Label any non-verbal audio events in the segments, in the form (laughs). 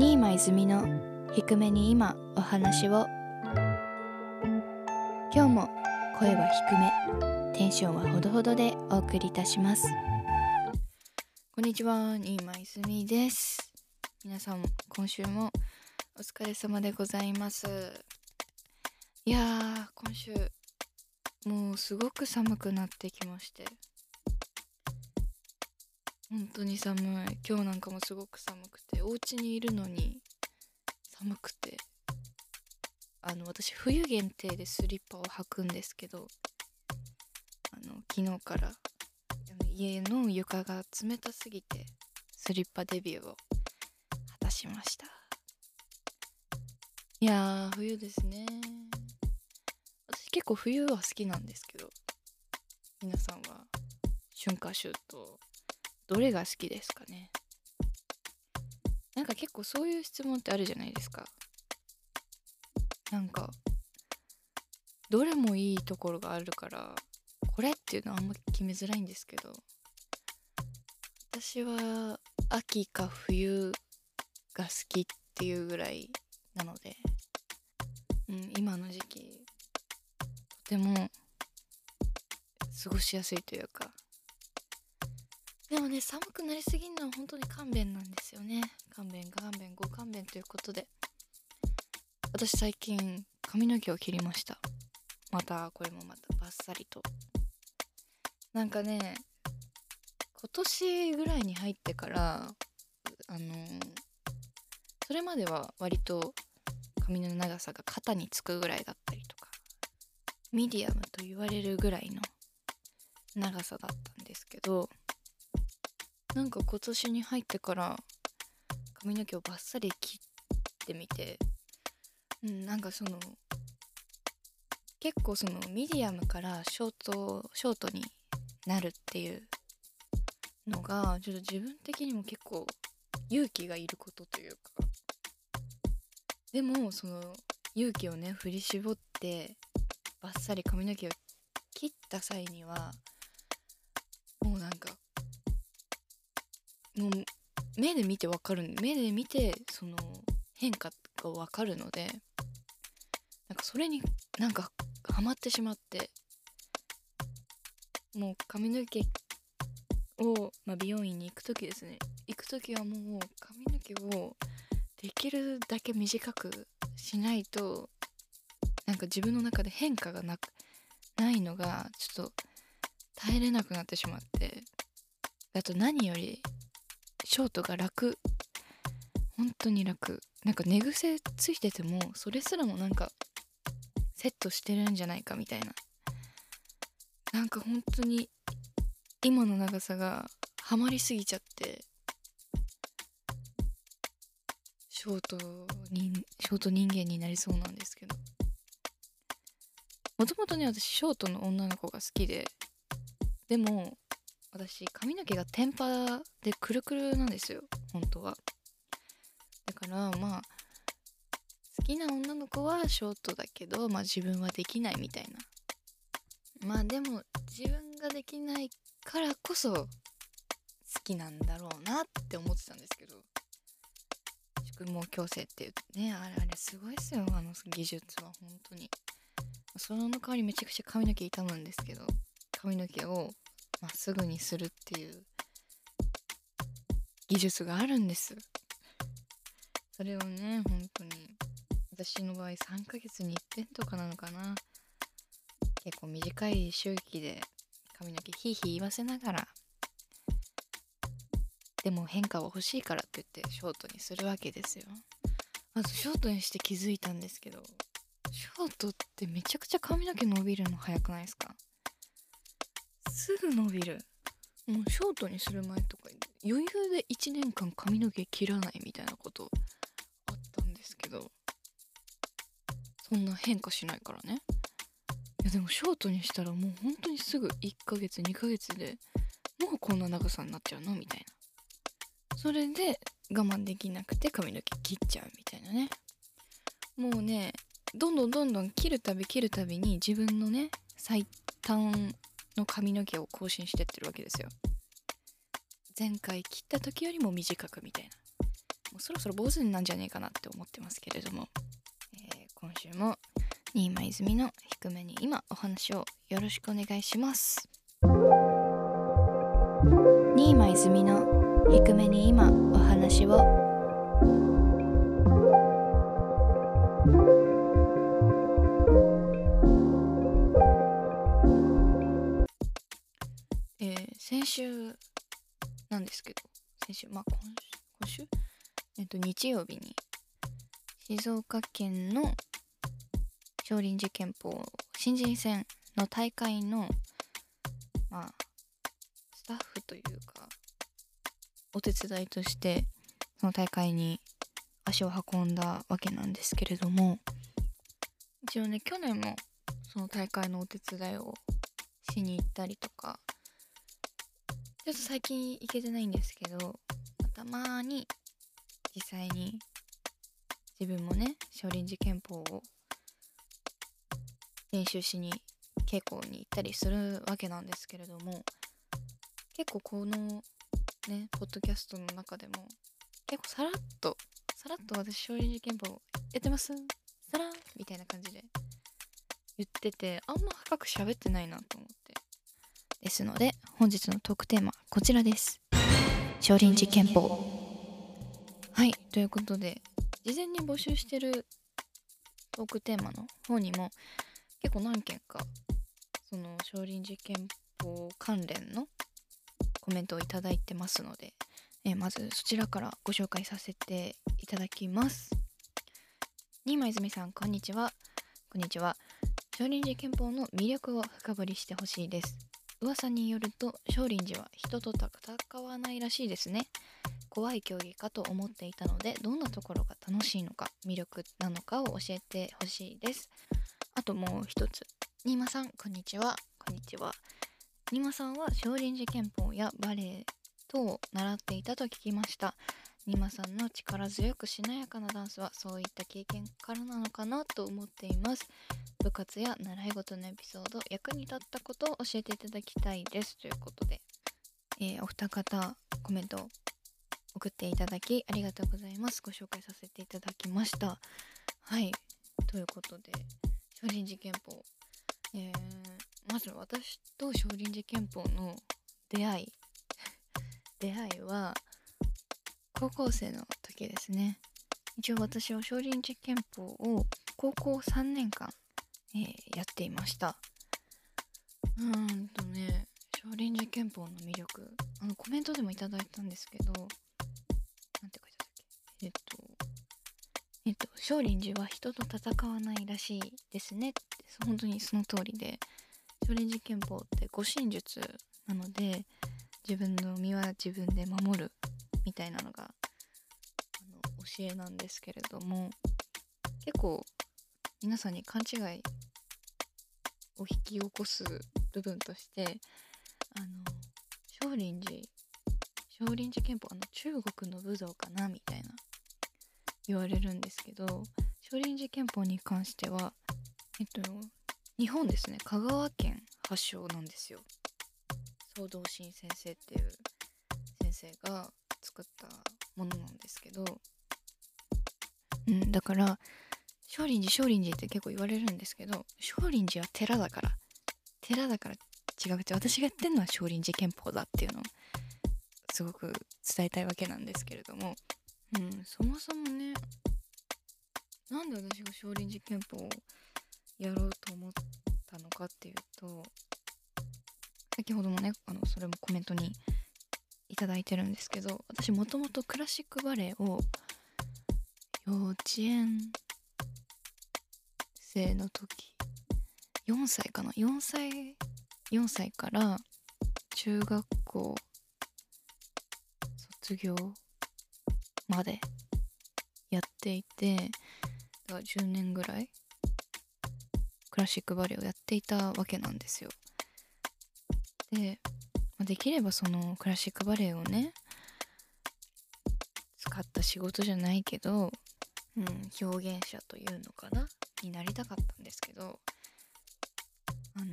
新間泉の低めに今お話を。今日も声は低めテンションはほどほどでお送りいたします。こんにちは新間泉です。皆さん今週もお疲れ様でございます。いやー今週もうすごく寒くなってきまして。本当に寒い。今日なんかもすごく寒くてお家にいるのに寒くて。あの私冬限定でスリッパを履くんですけどあの昨日から家の床が冷たすぎてスリッパデビューを果たしました。いやー冬ですね。私結構冬は好きなんですけど皆さんは春夏秋冬。どれが好きですかね？なんか結構そういう質問ってあるじゃないですか。なんかどれもいいところがあるからこれっていうのはあんま決めづらいんですけど私は秋か冬が好きっていうぐらいなので、うん、今の時期とても過ごしやすいというかね寒くなりすぎるのは本当に勘弁なんですよね。勘弁勘弁ご勘弁ということで。私最近髪の毛を切りました。またこれもまたバッサリと。なんかね今年ぐらいに入ってからあの、それまでは割と髪の長さが肩につくぐらいだったりとかミディアムと言われるぐらいの長さだったんですけどなんか今年に入ってから髪の毛をバッサリ切ってみてうんなんかその結構そのミディアムからショートショートになるっていうのがちょっと自分的にも結構勇気がいることというか。でもその勇気をね振り絞ってバッサリ髪の毛を切った際にはもう目で見てわかる目で見てその変化がわかるのでなんかそれになんかハマってしまってもう髪の毛を、まあ、美容院に行く時ですね。行く時はもう髪の毛をできるだけ短くしないとなんか自分の中で変化がなくないのがちょっと耐えれなくなってしまってあと何よりショートが楽。本当に楽。なんか寝癖ついててもそれすらもなんかセットしてるんじゃないかみたいな。なんか本当に今の長さがハマりすぎちゃってショートにショート人間になりそうなんですけど。もともとね私ショートの女の子が好きででも私髪の毛がテンパでくるくるなんですよ。本当は。だからまあ好きな女の子はショートだけどまあ自分はできないみたいな。まあでも自分ができないからこそ好きなんだろうなって思ってたんですけど。宿毛矯正っていうねあれあれすごいですよ。あの技術は本当に。その代わりめちゃくちゃ髪の毛傷むんですけど。髪の毛をまっすぐにするっていう技術があるんです。それをね本当に私の場合3ヶ月に1遍とかなのかな。結構短い周期で髪の毛ヒーヒー言わせながら。でも変化は欲しいからって言ってショートにするわけですよ。まずショートにして気づいたんですけどショートってめちゃくちゃ髪の毛伸びるの早くないですか？すぐ伸びるもうショートにする前とか余裕で1年間髪の毛切らないみたいなことあったんですけどそんな変化しないからね。いやでもショートにしたらもう本当にすぐ1ヶ月2ヶ月でもうこんな長さになっちゃうのみたいな。それで我慢できなくて髪の毛切っちゃうみたいなね。もうねどんどんどんどん切るたび切るたびに自分のね最短の髪の毛を更新してってるわけですよ。前回切った時よりも短くみたいな。もうそろそろ坊主になんじゃねえかなって思ってますけれども、えー、今週も新間泉の低めに今お話をよろしくお願いします。新間泉の低めに今お話を先週なんですけど先週まあ今週えっと日曜日に静岡県の少林寺拳法新人戦の大会のまあスタッフというかお手伝いとしてその大会に足を運んだわけなんですけれども一応ね去年もその大会のお手伝いをしに行ったりとかちょっと最近行けてないんですけどたまに実際に自分もね少林寺拳法を練習しに稽古に行ったりするわけなんですけれども結構このねポッドキャストの中でも結構さらっとさらっと私少林寺拳法やってますさらみたいな感じで言っててあんま深く喋ってないなと思って。ですので本日のトークテーマこちらです。少林寺拳法。はいということで事前に募集してるトークテーマの方にも結構何件かその少林寺拳法関連のコメントをいいてますので、えまずそちらからご紹介させていただきます。新間泉さんこんにちは。こんにちは。少林寺拳法の魅力を深掘りしてほしいです。噂によると少林寺は人と戦わないらしいですね。怖い競技かと思っていたのでどんなところが楽しいのか魅力なのかを教えてほしいです。あともう一つ。新間さんこんにちは。こんにちは。新間さんは少林寺拳法やバレエ等を習っていたと聞きました。新間さんの力強くしなやかなダンスはそういった経験からなのかなと思っています。部活や習い事のエピソード役に立ったことを教えていただきたいですということで、えー、お二方コメント送っていただきありがとうございますご紹介させていただきました。はい。ということで少林寺拳法、えー、まず私と少林寺拳法の出会い。出会いは高校生の時ですね。一応私は少林寺拳法を高校3年間、えー、やっていました。うーんとね少林寺拳法の魅力。あのコメントでもいただいたんですけどなんて書いてあったっけ？えっとえっと少林寺は人と戦わないらしいですね。って本当にその通りで少林寺拳法って護身術なので自分の身は自分で守るみたいなのがあの教えなんですけれども結構皆さんに勘違いを引き起こす部分としてあの少林寺少林寺拳法あの中国の武道かなみたいな言われるんですけど少林寺拳法に関してはえっと日本ですね香川県発祥なんですよ。総道心先生っていう先生が作ったものなんですけど。うんだから少林寺少林寺って結構言われるんですけど少林寺は寺だから寺だから違くて私がやってるのは少林寺拳法だっていうのをすごく伝えたいわけなんですけれどもうんそもそもねなんで私が少林寺拳法をやろうと思ったのかっていうと先ほどもねあのそれもコメントにいただいてるんですけど私もともとクラシックバレエを幼稚園生の時。4歳かな。4歳4歳から中学校卒業までやっていてだから10年ぐらいクラシックバレエをやっていたわけなんですよ。でまあできればそのクラシックバレエをね使った仕事じゃないけど、うん、表現者というのかな。になりたかったんですけどあの、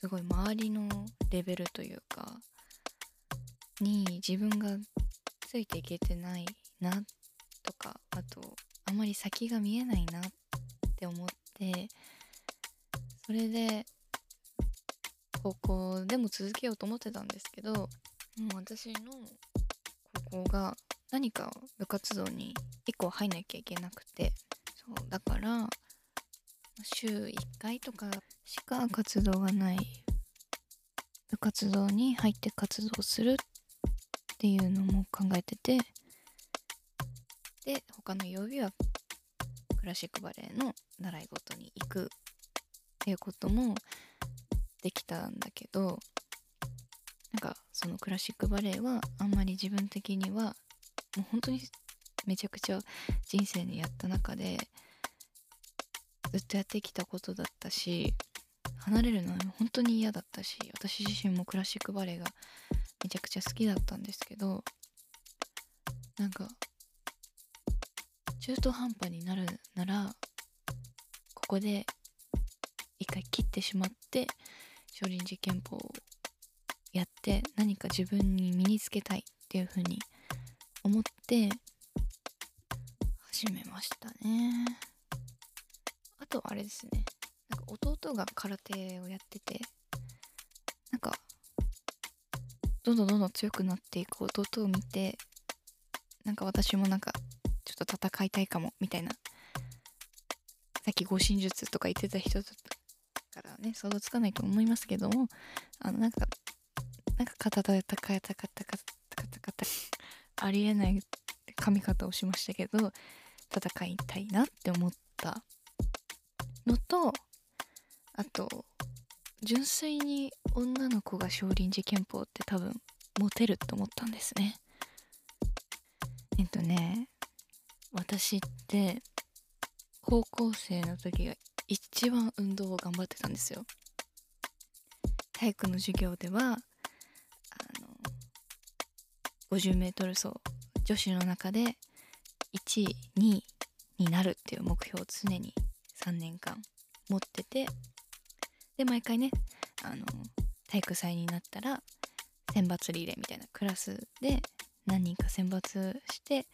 すごい周りのレベルというかに自分がついていけてないなとかあとあまり先が見えないなって思ってそれで高校でも続けようと思ってたんですけどもう私の高校が何か部活動に1個入んなきゃいけなくてそうだから週1回とかしか活動がない部活動に入って活動するっていうのも考えててで他の曜日はクラシックバレエの習い事に行くっていうこともできたんだけどなんかそのクラシックバレエはあんまり自分的にはもう本当にめちゃくちゃ人生にやった中でずっとやってきたことだったし離れるのは本当に嫌だったし私自身もクラシックバレエがめちゃくちゃ好きだったんですけどなんか中途半端になるならここで一回切ってしまって少林寺拳法をやって何か自分に身につけたいっていうふうに思って始めましたね。とあれですね。なんか弟が空手をやっててなんかどんどんどんどん強くなっていく弟を見てなんか私もなんかちょっと戦いたいかもみたいな。さっき護身術とか言ってた人だからね想像つかないと思いますけどもあのなんかなんか肩たたかたかたかたかたかたありえない髪型をしましたけど戦いたいなって思ったのとあと純粋に女の子が少林寺拳法って多分モテると思ったんですね。えっとね私って高校生の時が一番運動を頑張ってたんですよ。体育の授業ではあの 50m 走女子の中で1位2位になるっていう目標を常に3年間持っててで毎回ねあの体育祭になったら選抜リレーみたいなクラスで何人か選抜して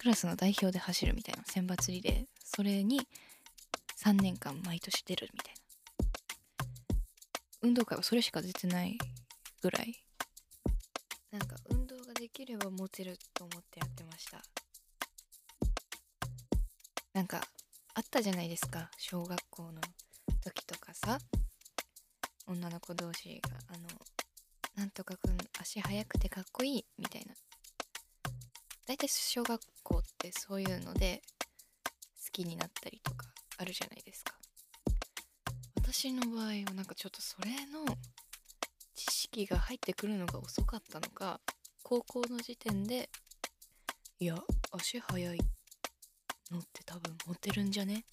クラスの代表で走るみたいな選抜リレー。それに3年間毎年出るみたいな。運動会はそれしか出てないぐらい。なんか運動ができればモテると思ってやってました。なんかったじゃないですか。小学校の時とかさ。女の子同士があのなんとかくん足速くてかっこいいみたいな。大体小学校ってそういうので好きになったりとかあるじゃないですか。私の場合はなんかちょっとそれの知識が入ってくるのが遅かったのか高校の時点でいや足速いってのって多分モテるんじゃね？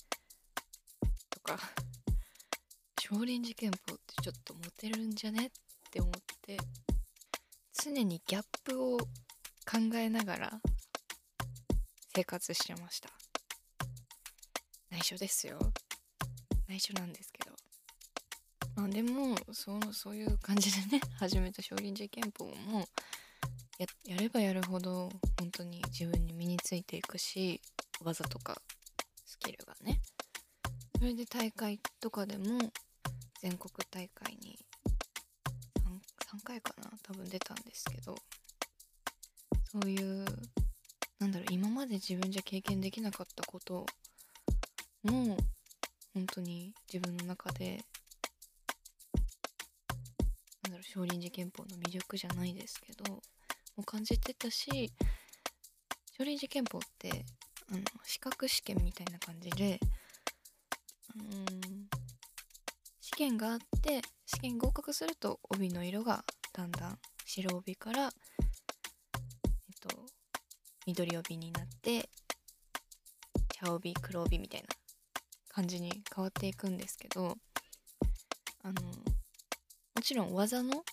とか。(laughs) 少林寺拳法ってちょっとモテるんじゃね？って思って。常にギャップを考えながら。生活してました。内緒ですよ。内緒なんですけど。まあでもそのそういう感じでね。(laughs) 始めた少林寺拳法もややればやるほど本当に自分に身についていくし。技とかスキルがね。それで大会とかでも全国大会に 3, 3回かな多分出たんですけどそういうなんだろう今まで自分じゃ経験できなかったことも本当に自分の中でなんだろう少林寺拳法の魅力じゃないですけども感じてたし少林寺拳法ってあの資格試験みたいな感じでうん試験があって試験合格すると帯の色がだんだん白帯からえっと緑帯になって茶帯黒帯みたいな感じに変わっていくんですけどあのもちろん技の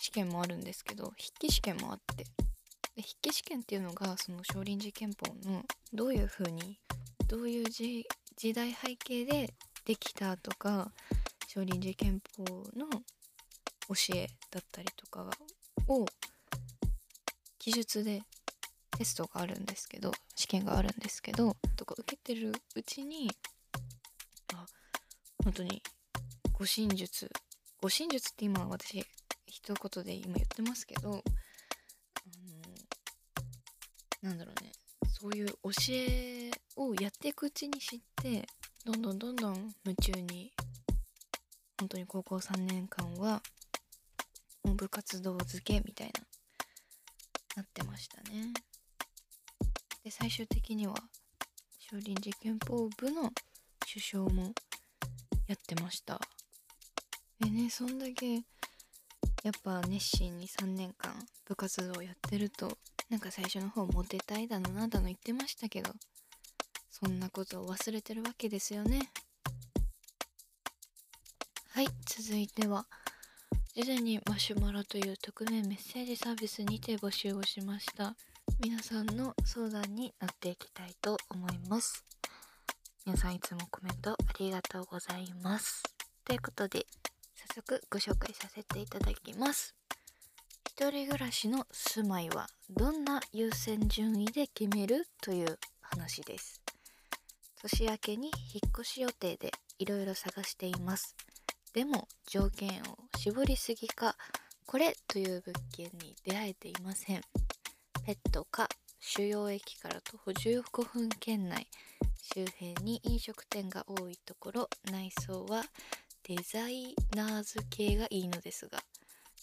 試験もあるんですけど筆記試験もあって。で筆記試験っていうのがその少林寺拳法のどういう風にどういう時代背景でできたとか少林寺拳法の教えだったりとかを記述でテストがあるんですけど試験があるんですけどとか受けてるうちにあ本当に護身術護身術って今私一言で今言ってますけどあのなんだろうそういう教えをやっていくうちに知ってどんどんどんどん夢中に本当に高校3年間はもう部活動漬けみたいななってましたね。で最終的には少林寺拳法部の首相もやってました。でねそんだけやっぱ熱心に3年間部活動をやってるとなんか最初の方モテたいだのなんだの言ってましたけどそんなことを忘れてるわけですよね。はい続いては事前にマシュマロという匿名メッセージサービスにて募集をしました。皆さんの相談に乗っていきたいと思います。皆さんいつもコメントありがとうございます。ということで早速ご紹介させていただきます。一人暮らしの住まいはどんな優先順位で決めるという話です。年明けに引っ越し予定でいろいろ探しています。でも条件を絞りすぎかこれという物件に出会えていません。ペットか主要駅から徒歩15分圏内周辺に飲食店が多いところ内装はデザイナーズ系がいいのですが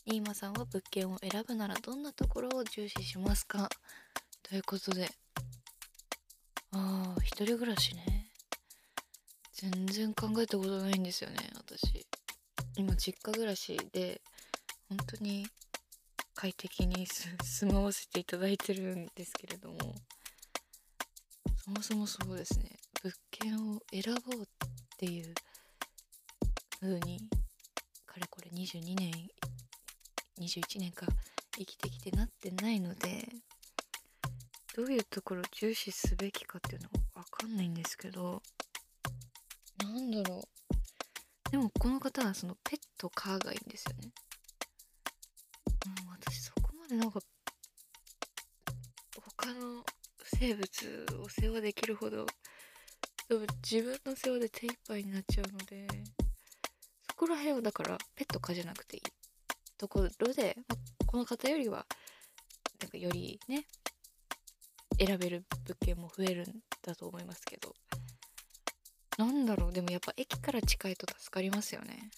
ニーマさんは物件を選ぶならどんなところを重視しますか？ということで。ああ一人暮らしね。全然考えたことないんですよね私。今実家暮らしで本当に快適に (laughs) 住まわせていただいてるんですけれども。そもそもそうですね。物件を選ぼうっていう風にかれこれ22年21年か生きてきてなってないのでどういうところを重視すべきかっていうのは分かんないんですけどなんだろう。でもこの方はそのペットカーがいいんですよね。うん私そこまでなんか他の生物を世話できるほど多分自分の世話で手一杯になっちゃうのでそこら辺はだからペットかじゃなくていい。ところで、まこの方よりはなんかよりね選べる物件も増えるんだと思いますけど。なんだろうでもやっぱ駅から近いと助かりますよね。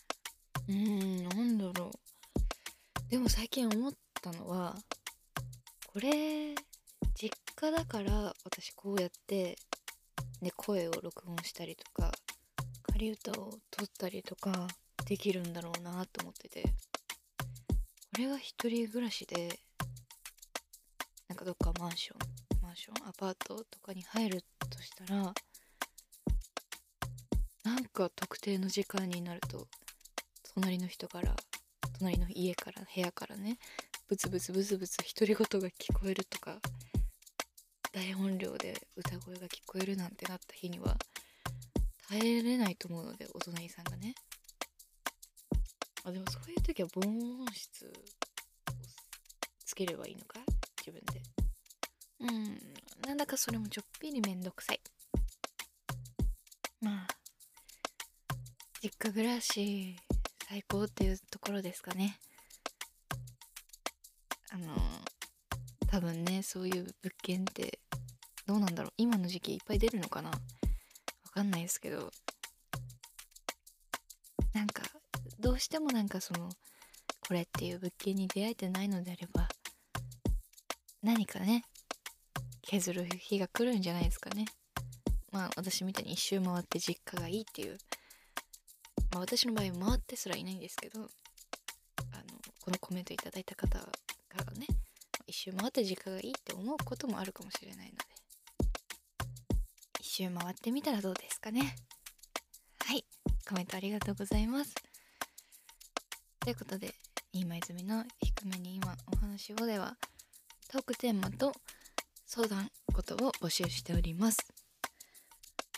うんなんだろう。でも最近思ったのはこれ実家だから私こうやってね声を録音したりとか仮歌を撮ったりとかできるんだろうなと思ってて。れが一人暮らしでなんかどっかマンションマンションアパートとかに入るとしたらなんか特定の時間になると隣の人から隣の家から部屋からねブツブツブツブツ独り言が聞こえるとか大音量で歌声が聞こえるなんてなった日には耐えれないと思うのでお隣さんがね。あでもそういう時は防音室をつければいいのか自分で。うん。なんだかそれもちょっぴりめんどくさい。まあ実家暮らし最高っていうところですかね。あの多分ねそういう物件ってどうなんだろう。今の時期いっぱい出るのかな？わかんないですけど。なんかどうしてもなんかそのこれっていう物件に出会えてないのであれば何かね削る日が来るんじゃないですかね。まあ私みたいに一周回って実家がいいっていうまあ、私の場合回ってすらいないんですけどあのこのコメントいただいた方からね一周回って実家がいいって思うこともあるかもしれないので一周回ってみたらどうですかね。はい。コメントありがとうございます。ということで今泉の低めに今お話をではトークテーマと相談ことを募集しております。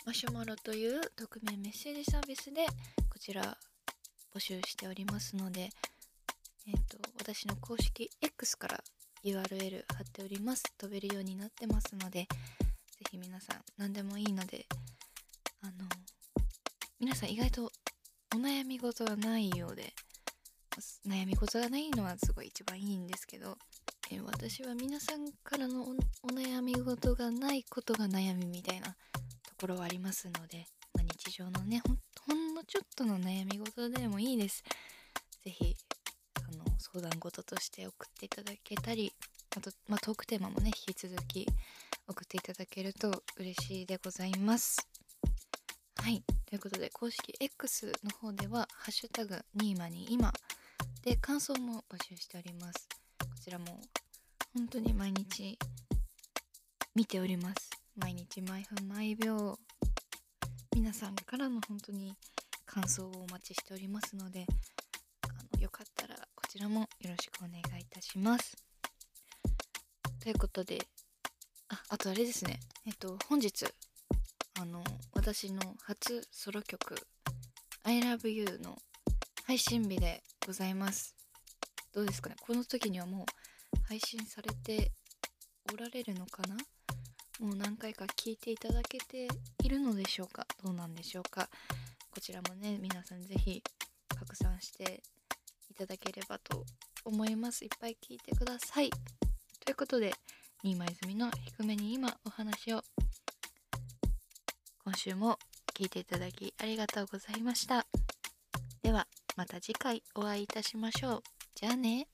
マシュマロという匿名メッセージサービスでこちら募集しておりますので、えーと、私の公式 X から URL 貼っております。飛べるようになってますのでぜひ皆さん何でもいいのであの皆さん意外とお悩み事がないようで悩み事がないのはすごい一番いいんですけどえ私は皆さんからのお悩み事がないことが悩みみたいなところはありますので、まあ、日常のねほんほんのちょっとの悩み事でもいいです。是非あの相談事として送っていただけたりあと、まあ、トークテーマもね引き続き送っていただけると嬉しいでございます。はい。ということで公式 X の方では「ハッシュタグニーマに今」で感想も募集しております。こちらも本当に毎日見ております。毎日毎分毎秒皆さんからの本当に感想をお待ちしておりますのであのよかったらこちらもよろしくお願いいたします。ということでああとあれですね。えっと本日あの私の初ソロ曲「ILOVEYOU」の配信日でございます。どうですかね？この時にはもう配信されておられるのかな？もう何回か聞いていただけているのでしょうか？どうなんでしょうか？こちらもね皆さん是非拡散していただければと思います。いっぱい聞いてください。ということで新間泉の低めに今お話を今週も聞いていただきありがとうございました。また次回お会いいたしましょう。じゃあね。